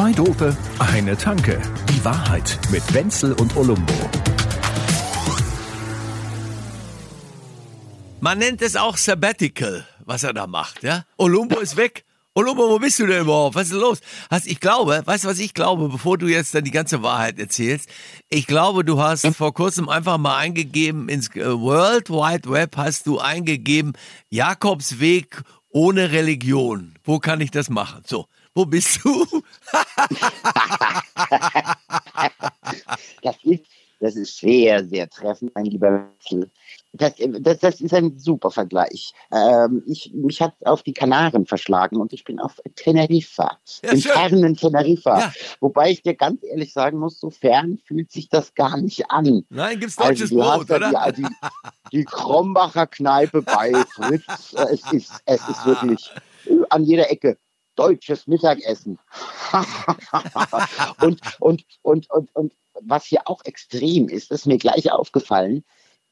Zwei Dope, eine Tanke. Die Wahrheit mit Wenzel und Olumbo. Man nennt es auch Sabbatical, was er da macht, ja? Olumbo ist weg. Olumbo, wo bist du denn überhaupt? Was ist los? Also ich glaube, weißt du, was ich glaube, bevor du jetzt dann die ganze Wahrheit erzählst? Ich glaube, du hast vor kurzem einfach mal eingegeben ins äh, World Wide Web hast du eingegeben Jakobsweg ohne Religion. Wo kann ich das machen? So, wo bist du? das, ist, das ist sehr, sehr treffend, mein lieber Wechsel. Das, das, das ist ein super Vergleich. Ähm, ich, mich hat auf die Kanaren verschlagen und ich bin auf Teneriffa, Ja, im schön. fernen Teneriffa. Ja. Wobei ich dir ganz ehrlich sagen muss, so fern fühlt sich das gar nicht an. Nein, gibt's Also deutsches du Brot, oder? die, die, die Krombacher Kneipe bei Fritz. Äh, Es ist, es ist wirklich an jeder Ecke deutsches Mittagessen. und, und, und, und, und was hier auch extrem ist, ist mir gleich aufgefallen,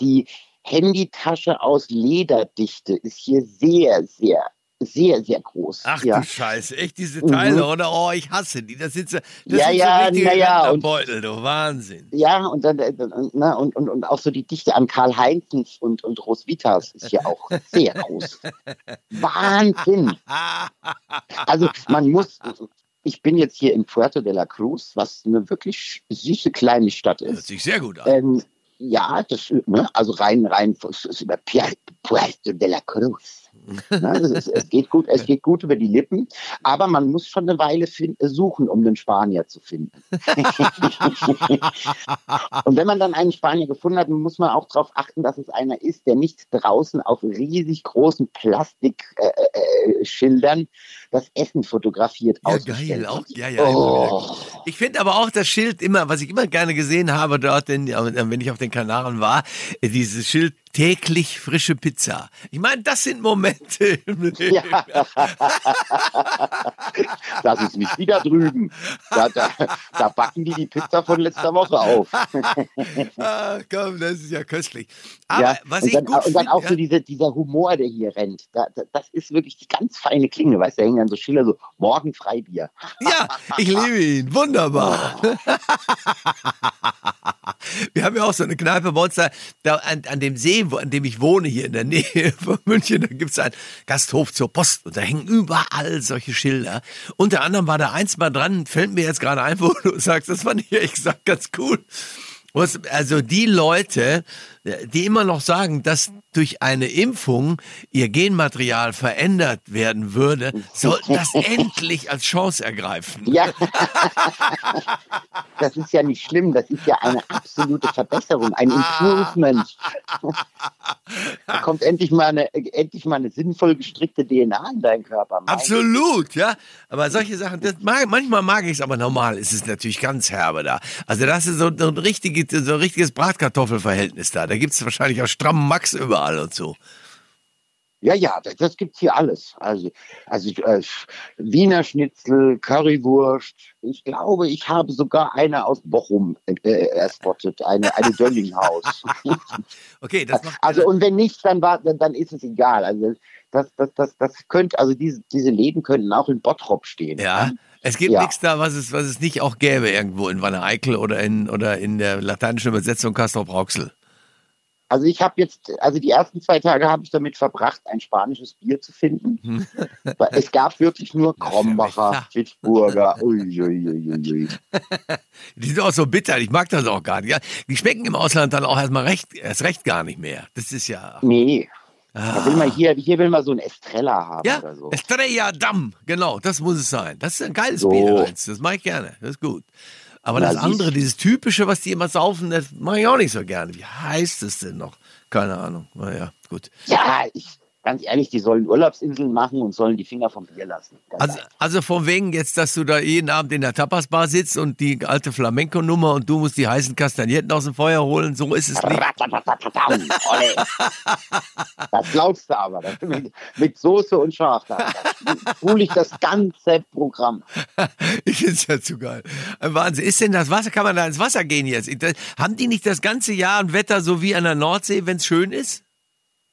die Handytasche aus Lederdichte ist hier sehr, sehr, sehr, sehr groß. Ach ja. du Scheiße, echt diese Teile, Mhm. oder? Oh, ich hasse die. Das sind so, das Ja, sind ja, so na ja, und- Beutel, du Wahnsinn. Ja, und dann äh, ne, und, und, und auch so die Dichte an Karl Heinzens und, und Roswitha's ist hier auch sehr groß. Wahnsinn. Also man muss, ich bin jetzt hier in Puerto de la Cruz, was eine wirklich süße kleine Stadt Hört ist. sich sehr gut an. Ähm, ja, das, ne, also rein, rein, Puerto de la Cruz. Das ist, es geht gut, es geht gut über die Lippen, aber man muss schon eine Weile fin- suchen, um den Spanier zu finden. Und wenn man dann einen Spanier gefunden hat, muss man auch darauf achten, dass es einer ist, der nicht draußen auf riesig großen Plastikschildern äh, äh, Schildern das Essen fotografiert Ja, geil, hat. auch, ja, ja. Oh. Ich finde aber auch das Schild immer, was ich immer gerne gesehen habe dort, in, äh, wenn ich auf den Kanaren war, äh, dieses Schild täglich frische Pizza. Ich meine, das sind Momente im Leben. Ja. das ist nicht wieder drüben. Da, da, da backen die die Pizza von letzter Woche auf. Ah, komm, das ist ja köstlich. Aber ja, was und ich dann, gut und dann auch finde, so diese, dieser Humor, der hier rennt. Da, das ist wirklich die ganz feine Klinge. Weißt du, da hängen dann so Schilder so, morgen Freibier. ja, ich liebe ihn, wunderbar. Wir haben ja auch so eine Kneipe bei uns da, da an, an dem See, wo, an dem ich wohne, hier in der Nähe von München, da gibt's einen Gasthof zur Post und da hängen überall solche Schilder. Unter anderem war da eins mal dran, fällt mir jetzt gerade ein, wo du sagst, das fand ich ehrlich gesagt ganz cool. Also die Leute, die immer noch sagen, dass durch eine Impfung ihr Genmaterial verändert werden würde, sollten das endlich als Chance ergreifen. Ja. das ist ja nicht schlimm. Das ist ja eine absolute Verbesserung, ein Improvement. da kommt endlich mal eine, endlich mal eine sinnvoll gestrickte DNA in deinen Körper. Mein Absolut, ja. Aber solche Sachen, das mag, manchmal mag ich es, aber normal ist es natürlich ganz herbe da. Also das ist so, so ein richtiges, so ein richtiges Bratkartoffelverhältnis da. Da gibt es wahrscheinlich auch strammen Max überall und so. Ja, ja, das, das gibt's hier alles. Also, also äh, Wiener Schnitzel, Currywurst. Ich glaube, ich habe sogar eine aus Bochum äh, erspottet, eine, eine Döllinghaus. Okay, das macht also und wenn nicht, dann war, dann, dann ist es egal. Also das, das, das, das könnte, also diese, diese Läden könnten auch in Bottrop stehen. Ja. Es gibt Ja. nichts da, was es, was es nicht auch gäbe irgendwo in Wanne Eickel oder in, oder in der lateinischen Übersetzung Castrop Rauxel. Also ich habe jetzt, also die ersten zwei Tage habe ich damit verbracht, ein spanisches Bier zu finden. Weil es gab wirklich nur Krombacher. Pittsburgher. Uiuiuiui. Die sind auch so bitter, ich mag das auch gar nicht. Die schmecken im Ausland dann auch erstmal recht, erst recht gar nicht mehr. Das ist ja. Nee. Da will man hier, hier will man so ein Estrella haben Ja, oder so. Estrella Damm, genau, das muss es sein. Das ist ein geiles So. Bier, das mache ich gerne, das ist gut. Aber Na, das andere, dieses typische, was die immer saufen, das mache ich auch nicht so gerne. Wie heißt es denn noch? Keine Ahnung. Naja, gut. Ja, ich, ganz ehrlich, die sollen Urlaubsinseln machen und sollen die Finger vom Bier lassen. Also, also von wegen jetzt, dass du da jeden Abend in der Tapasbar sitzt und die alte Flamenco-Nummer und du musst die heißen Kastagnetten aus dem Feuer holen, so ist es nicht. Das glaubst du aber. Mit, mit Soße und Schaf. Spule ich das ganze Programm. Ich finde es ja zu geil. Ein Wahnsinn. Ist denn das Wasser, kann man da ins Wasser gehen jetzt? Haben die nicht das ganze Jahr ein Wetter so wie an der Nordsee, wenn es schön ist?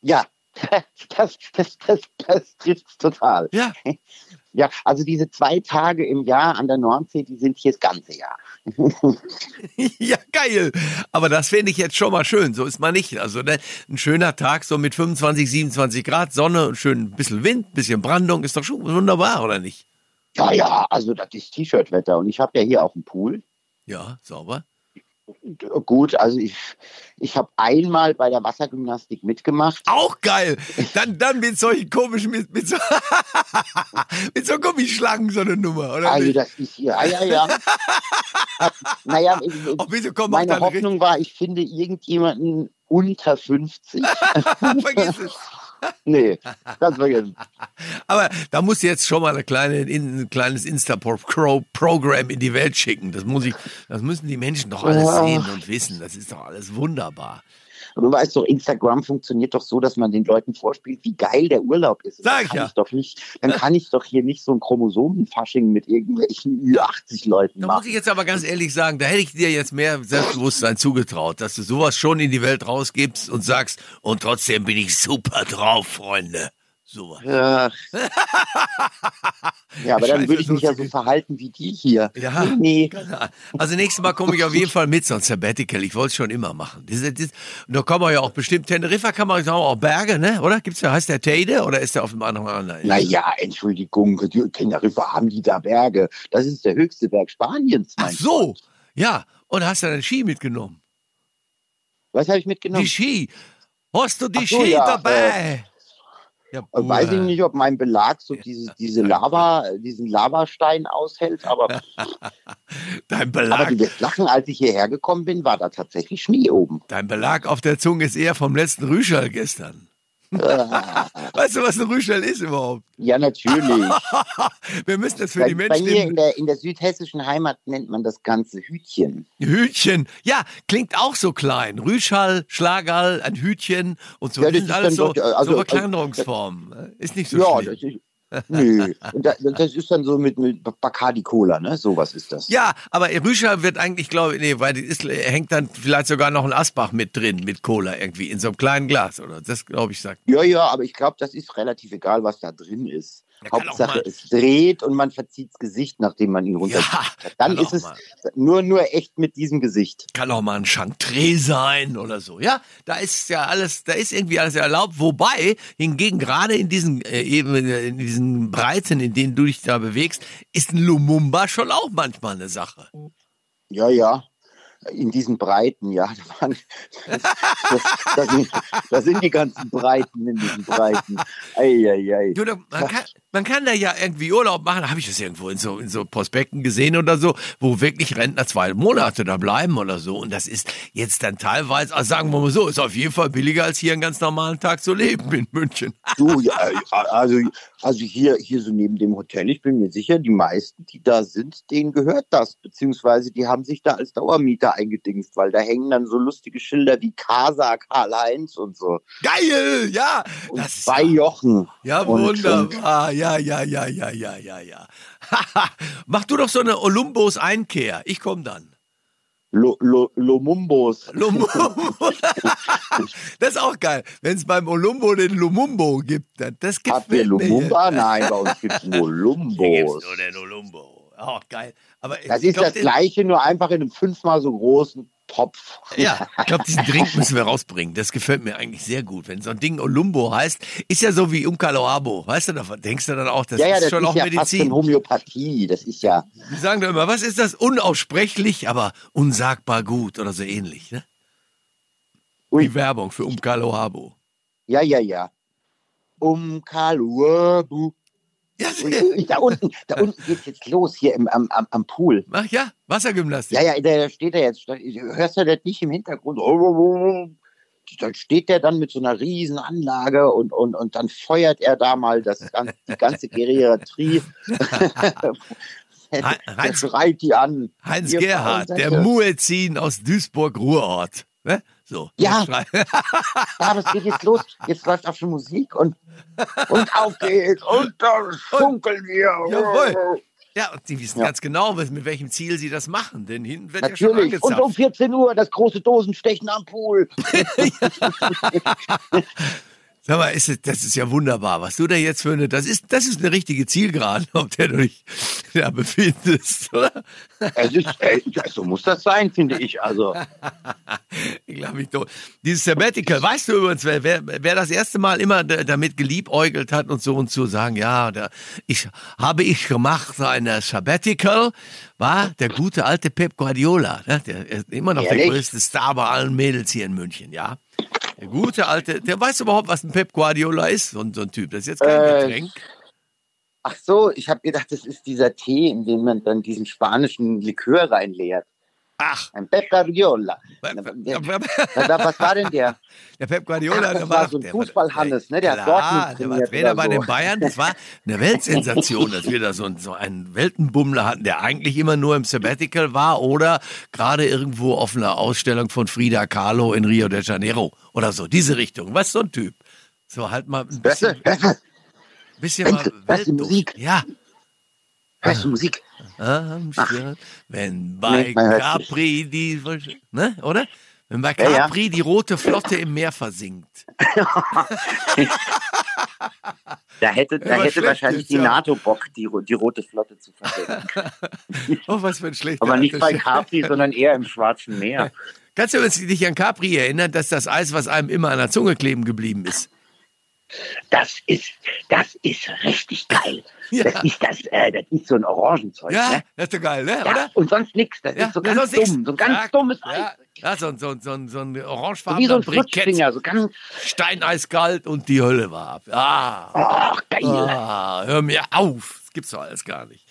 Ja, das, das, das, das trifft total. Ja. Ja, also diese zwei Tage im Jahr an der Nordsee, die sind hier das ganze Jahr. ja, geil. Aber das finde ich jetzt schon mal schön. So ist man nicht. Also ne, ein schöner Tag so mit 25, 27 Grad Sonne und schön ein bisschen Wind, ein bisschen Brandung ist doch schon wunderbar, oder nicht? Ja, ja, also das ist T-Shirt-Wetter und ich habe ja hier auch einen Pool. Ja, sauber. Gut, also ich, ich habe einmal bei der Wassergymnastik mitgemacht. Auch geil. Dann, dann mit solchen komischen, mit, mit, so, mit so Gummischlangen so eine Nummer, oder? Also nicht? das ist hier, ah, ja, ja. naja, Oh, bitte komm, meine mach dann Hoffnung war, ich finde irgendjemanden unter 50. Vergiss es. Nee, ganz vergessen. Aber da muss jetzt schon mal eine kleine, ein kleines Insta-Programm in die Welt schicken. Das muss ich, das müssen die Menschen doch alles Ja. sehen und wissen. Das ist doch alles wunderbar. Und du weißt doch, Instagram funktioniert doch so, dass man den Leuten vorspielt, wie geil der Urlaub ist. Sag dann ich kann ja. ich doch nicht, dann kann ich doch hier nicht so ein Chromosomenfasching mit irgendwelchen Ü80-Leuten Da muss machen. ich jetzt aber ganz ehrlich sagen, da hätte ich dir jetzt mehr Selbstbewusstsein zugetraut, dass du sowas schon in die Welt rausgibst und sagst, und trotzdem bin ich super drauf, Freunde. Sowas. Ja. ja, aber dann würde ich mich ja so verhalten wie die hier. Ja. Nee. Also nächstes Mal komme ich auf jeden Fall mit, so ein Sabbatical. Ich wollte es schon immer machen. Das, das, und da kann man ja auch bestimmt, Teneriffa kann man auch Berge, ne? Oder? Gibt's da, heißt der Teide oder ist der auf dem anderen? Naja, Entschuldigung, die Teneriffa haben die da Berge. Das ist der höchste Berg Spaniens, Ach so, Freund. ja. Und hast du deinen Ski mitgenommen? Was habe ich mitgenommen? Die Ski. Hast du die so, Ski ja, dabei? Ja, Weiß ich nicht, ob mein Belag so diese, diese Lava, diesen Lavastein aushält, aber, Dein aber Belag, du wirst lachen, als ich hierher gekommen bin, war da tatsächlich Schnee oben. dein Belag auf der Zunge ist eher vom letzten Rüschel gestern. Weißt du, was ein Rüschel ist überhaupt? Ja, natürlich. Wir müssen das für bei, die bei Menschen mir im in der, in der südhessischen Heimat nennt man das Ganze Hütchen. Hütchen. Ja, klingt auch so klein. Rüschall, Schlagerl, ein Hütchen und so. Ja, das das sind ist alles so, doch, also, so Verkleinerungsformen. Ist nicht so ja, schlimm. das ist. Nö. Das ist dann so mit, mit Bacardi Cola, ne? Sowas ist das. Ja, aber Rüschall wird eigentlich, glaube ich, nee, weil die ist, hängt dann vielleicht sogar noch ein Asbach mit drin, mit Cola irgendwie, in so einem kleinen Glas, oder? Das, glaube ich, sagt. Ja, ja, aber ich glaube, das ist relativ egal, was da drin ist. Hauptsache, es dreht und man verzieht das Gesicht, nachdem man ihn runter. Ja, Dann ist es mal. nur, nur echt mit diesem Gesicht. Kann auch mal ein Chantre sein oder so. Ja, da ist ja alles, da ist irgendwie alles erlaubt. Wobei, hingegen gerade in diesen, äh, eben in diesen Breiten, in denen du dich da bewegst, ist ein Lumumba schon auch manchmal eine Sache. Ja, ja. In diesen Breiten, ja. Da, waren, das, das, sind, das sind die ganzen Breiten in diesen Breiten. Eieiei. Du, man, kann, man kann da ja irgendwie Urlaub machen. Habe ich das irgendwo in so, in so Prospekten gesehen oder so, wo wirklich Rentner zwei Monate da bleiben oder so. Und das ist jetzt dann teilweise, also sagen wir mal so, ist auf jeden Fall billiger als hier einen ganz normalen Tag zu leben in München. Du, ja, also, also hier, hier so neben dem Hotel, ich bin mir sicher, die meisten, die da sind, denen gehört das. Beziehungsweise die haben sich da als Dauermieter eingedingst, weil da hängen dann so lustige Schilder wie Casa, Karl-Heinz und so. Geil, ja. Und Das ist bei ja, Jochen. ja Und- wunderbar. Ja, ja, ja, ja, ja, ja, ja. Mach du doch so eine Olympos Einkehr. Ich komme dann. Lo, Lo, Lomumbos. Lumumbo. das ist auch geil. Wenn es beim Olumbo den Lumumbo gibt, dann das gibt Habt ihr Lumumba? Nein, bei uns gibt es nur Hier Lumbos. gibt's nur den Olumbo. Auch geil. Aber Das ist glaub, das gleiche, nur einfach in einem fünfmal so großen Topf. Ja, ich glaube, diesen Drink müssen wir rausbringen. Das gefällt mir eigentlich sehr gut. Wenn so ein Ding Olumbo heißt, ist ja so wie Umkaloabo. Weißt du, da denkst du dann auch, das ja, ja, ist das schon ist auch ja fast Medizin. eine Homöopathie. Das ist ja, Die sagen doch immer, was ist das? Unaussprechlich, aber unsagbar gut oder so ähnlich. Ne? Ui. Die Werbung für Umkaloabo. ja, ja, ja. Um Ui, Da unten, da unten geht's jetzt los, hier im, am, am, am Pool. mach ja, Wassergymnastik. Ja, ja, da steht er jetzt. Da- Hörst du das nicht im Hintergrund? Dann steht der dann mit so einer riesen Anlage und, und, und dann feuert er da mal das, die ganze Geriatrie. er Heinz- schreit die an. Heinz Gerhard, der. Muezzin aus Duisburg-Ruhrort. Ne? So. Ja. Ja, aber es geht jetzt los. Jetzt läuft auch schon Musik und, und auf geht's. Und da funkeln wir. Jawohl. Ja, und sie wissen Ja. ganz genau, mit welchem Ziel sie das machen. Denn hinten wird ja schon Natürlich. Und um angezapft. 14 Uhr das große Dosenstechen am Pool. Sag mal, ist es, das ist ja wunderbar, was du da jetzt für eine, das ist, das ist eine richtige Zielgerade, auf der du dich da befindest, oder? Es ist, so muss das sein, finde ich. Also, Ich glaube mich tot. Dieses Sabbatical, weißt du übrigens, wer, wer, wer das erste Mal immer damit geliebäugelt hat und so und so sagen, ja, da, ich habe ich gemacht, so eine Sabbatical, war der gute alte Pep Guardiola, ne? der ist immer noch der Ehrlich? größte Star bei allen Mädels hier in München, ja. Der gute alte, der weiß überhaupt, was ein Pep Guardiola ist, so, ein- so ein Typ. Das ist jetzt kein Äh, Getränk. ach so, ich habe gedacht, das ist dieser Tee, in den man dann diesen spanischen Likör reinleert. Ach, Ein Pep Guardiola. Was war denn der? der Pep Guardiola, Ach, das war, so ein Fußball-Hannes, ne? Der hat Klar, Dortmund der war Trainer bei so. den Bayern. Das war eine Weltsensation, dass wir da so, so einen Weltenbummler hatten, der eigentlich immer nur im Sabbatical war oder gerade irgendwo auf einer Ausstellung von Frida Kahlo in Rio de Janeiro oder so. Diese Richtung. Was so ein Typ. So halt mal ein bisschen, Hörst du? bisschen mal Hörst du die Weltduft. Musik? Ja. Hörst du Musik? Am Strand, wenn bei Nee. Capri die, ne, oder? Wenn bei Ja, ja. Capri die rote Flotte im Meer versinkt. Da hätte, da hätte wahrscheinlich die. NATO Bock, die, die rote Flotte zu versenken. Oh, was für ein schlechter Aber nicht bei Capri, sondern eher im Schwarzen Meer. Kannst du dich an Capri erinnern, dass das Eis, was einem immer an der Zunge kleben geblieben ist? Das ist, das ist richtig geil. Ja. Das ist das, äh, das ist so ein Orangenzeug, Ja, ne? das ist doch geil, ne? Ja, Oder? und sonst nichts. Das Ja, ist so ganz sonst nix. dumm, so ein ganz Ja, dummes Eis. Ja, so, ein- so, so, so ein so orangefarbener ein Brikett, so ganz, steineiskalt und die Hölle war ab. Ah, ach, geil. ah, hör mir auf. Das gibt's doch alles gar nicht.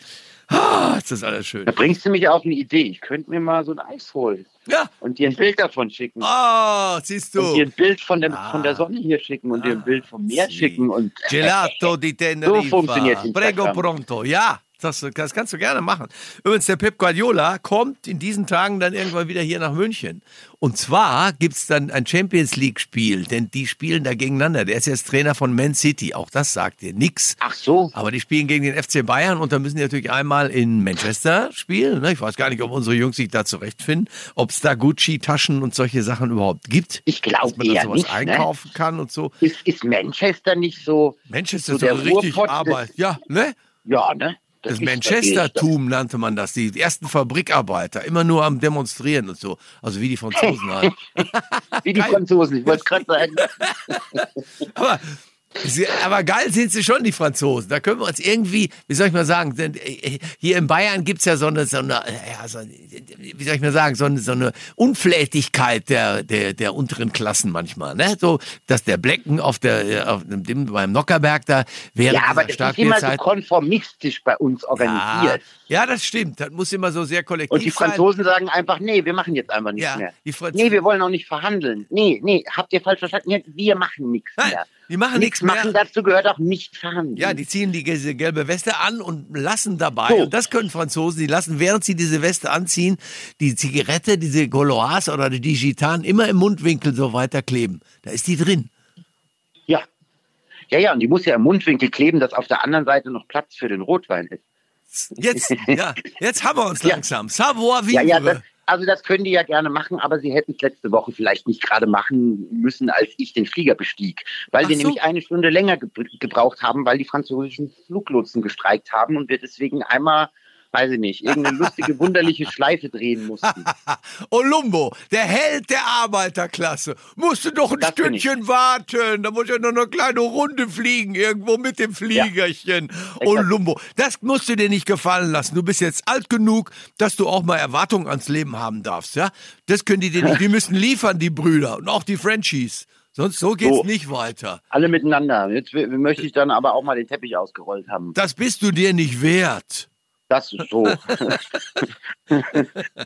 Ah, ist das alles schön. Da bringst du mich auf eine Idee. Ich könnte mir mal so ein Eis holen Ja, und dir ein Bild davon schicken. oh, siehst Und dir du. ein Bild von, dem, Ah. von der Sonne hier schicken und dir ein Bild vom Meer sì. schicken. Und Gelato di Tenerife. funktioniert Prego Instagram. pronto. Ja, das, das kannst du gerne machen. Übrigens, der Pep Guardiola kommt in diesen Tagen dann irgendwann wieder hier nach München. Und zwar gibt's dann ein Champions League-Spiel, denn die spielen da gegeneinander. Der ist jetzt Trainer von Man City. Auch das sagt dir nix. ach so, Aber die spielen gegen den FC Bayern und da müssen die natürlich einmal in Manchester spielen. ne? Ich weiß gar nicht, ob unsere Jungs sich da zurechtfinden, ob es da Gucci-Taschen und solche Sachen überhaupt gibt. ich glaube man eher sowas nicht. Ne? einkaufen kann und so. Ist, ist Manchester nicht so, Manchester so ist der richtig Arbeit. Ja, ne? ja, ne? Das, natürlich- Manchestertum nannte man das. Die ersten Fabrikarbeiter, immer nur am Demonstrieren und so. Also wie die Franzosen halt. Wie die Franzosen, ich wollte es gerade sagen. Aber, aber geil sind sie schon, die Franzosen. Da können wir uns irgendwie, wie soll ich mal sagen, denn, äh, hier in Bayern gibt's ja so eine, so eine, äh, ja, so eine, wie soll ich mal sagen, so eine, so eine Unflätigkeit der, der, der unteren Klassen manchmal. Ne? So, dass der Blecken auf der, äh, auf dem, beim Nockerberg da während Ja, aber das ist immer so konformistisch bei uns Ja, organisiert. ja, das stimmt. Das muss immer so sehr kollektiv Und die sein. Franzosen sagen einfach, nee, wir machen jetzt einfach nichts Ja, mehr. die Franz- Nee, wir wollen auch nicht verhandeln. Nee, nee, habt ihr falsch verstanden? Ja, Wir machen nichts Nein, mehr. Die machen nichts mehr. machen, dazu gehört auch nicht verhandeln. Ja, die ziehen die gelbe Weste an und lassen dabei, So. und das können Franzosen, die lassen, während sie diese Weste anziehen, die Zigarette, diese Gauloise oder die Gitan immer im Mundwinkel so weiter kleben. Da ist die drin. ja. Ja, ja, und die muss ja im Mundwinkel kleben, dass auf der anderen Seite noch Platz für den Rotwein ist. Jetzt, ja, jetzt haben wir uns Ja. langsam. Savoir Ja, vivre. ja, das, also das können die ja gerne machen, aber sie hätten es letzte Woche vielleicht nicht gerade machen müssen, als ich den Flieger bestieg. Weil Ach wir so. nämlich eine Stunde länger ge gebraucht haben, weil die französischen Fluglotsen gestreikt haben und wir deswegen einmal, weiß ich nicht, irgendeine lustige, wunderliche Schleife drehen mussten. Olumbo, der Held der Arbeiterklasse, musste doch ein Das. Stündchen warten. Da muss ja noch eine kleine Runde fliegen, irgendwo mit dem Fliegerchen. Olumbo, das musst du dir nicht gefallen lassen. Du bist jetzt alt genug, dass du auch mal Erwartungen ans Leben haben darfst, ja? Das können die dir nicht. Die müssen liefern, die Brüder und auch die Frenchies. Sonst so geht's So. nicht weiter. Alle miteinander. Jetzt möchte ich dann aber auch mal den Teppich ausgerollt haben. Das bist du dir nicht wert. Das ist so.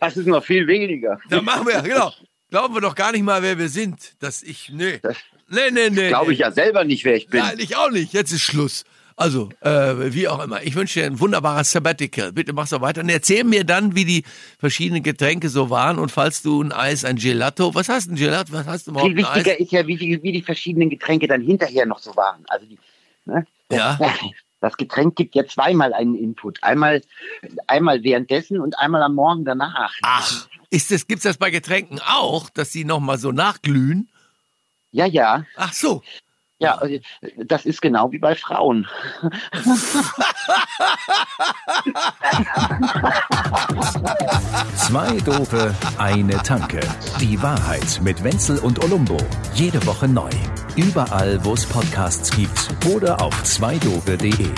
das ist noch viel weniger. Da machen wir, genau. Glauben wir doch gar nicht mal, wer wir sind. Dass ich, nee. Das Nee, nee, nee. glaube nee. ich ja selber nicht, wer ich bin. Nein, ich auch nicht. Jetzt ist Schluss. Also, äh, wie auch immer. Ich wünsche dir ein wunderbares Sabbatical. Bitte mach so weiter. Und erzähl mir dann, wie die verschiedenen Getränke so waren. Und falls du ein Eis, ein Gelato, was hast du ein Gelato? Was hast du überhaupt Viel ein Eis? wichtiger ist ja, wie die, wie die verschiedenen Getränke dann hinterher noch so waren. Also die, ne? Ja. Das Getränk gibt ja zweimal einen Input. Einmal, einmal währenddessen und einmal am Morgen danach. Ach, ist das, gibt's das bei Getränken auch, dass sie nochmal so nachglühen? Ja, ja. Ach so. Ja, äh, das ist genau wie bei Frauen. Zwei Dope, eine Tanke. Die Wahrheit mit Wenzel und Olumbo. Jede Woche neu. Überall, wo es Podcasts gibt oder auf zweidope.de.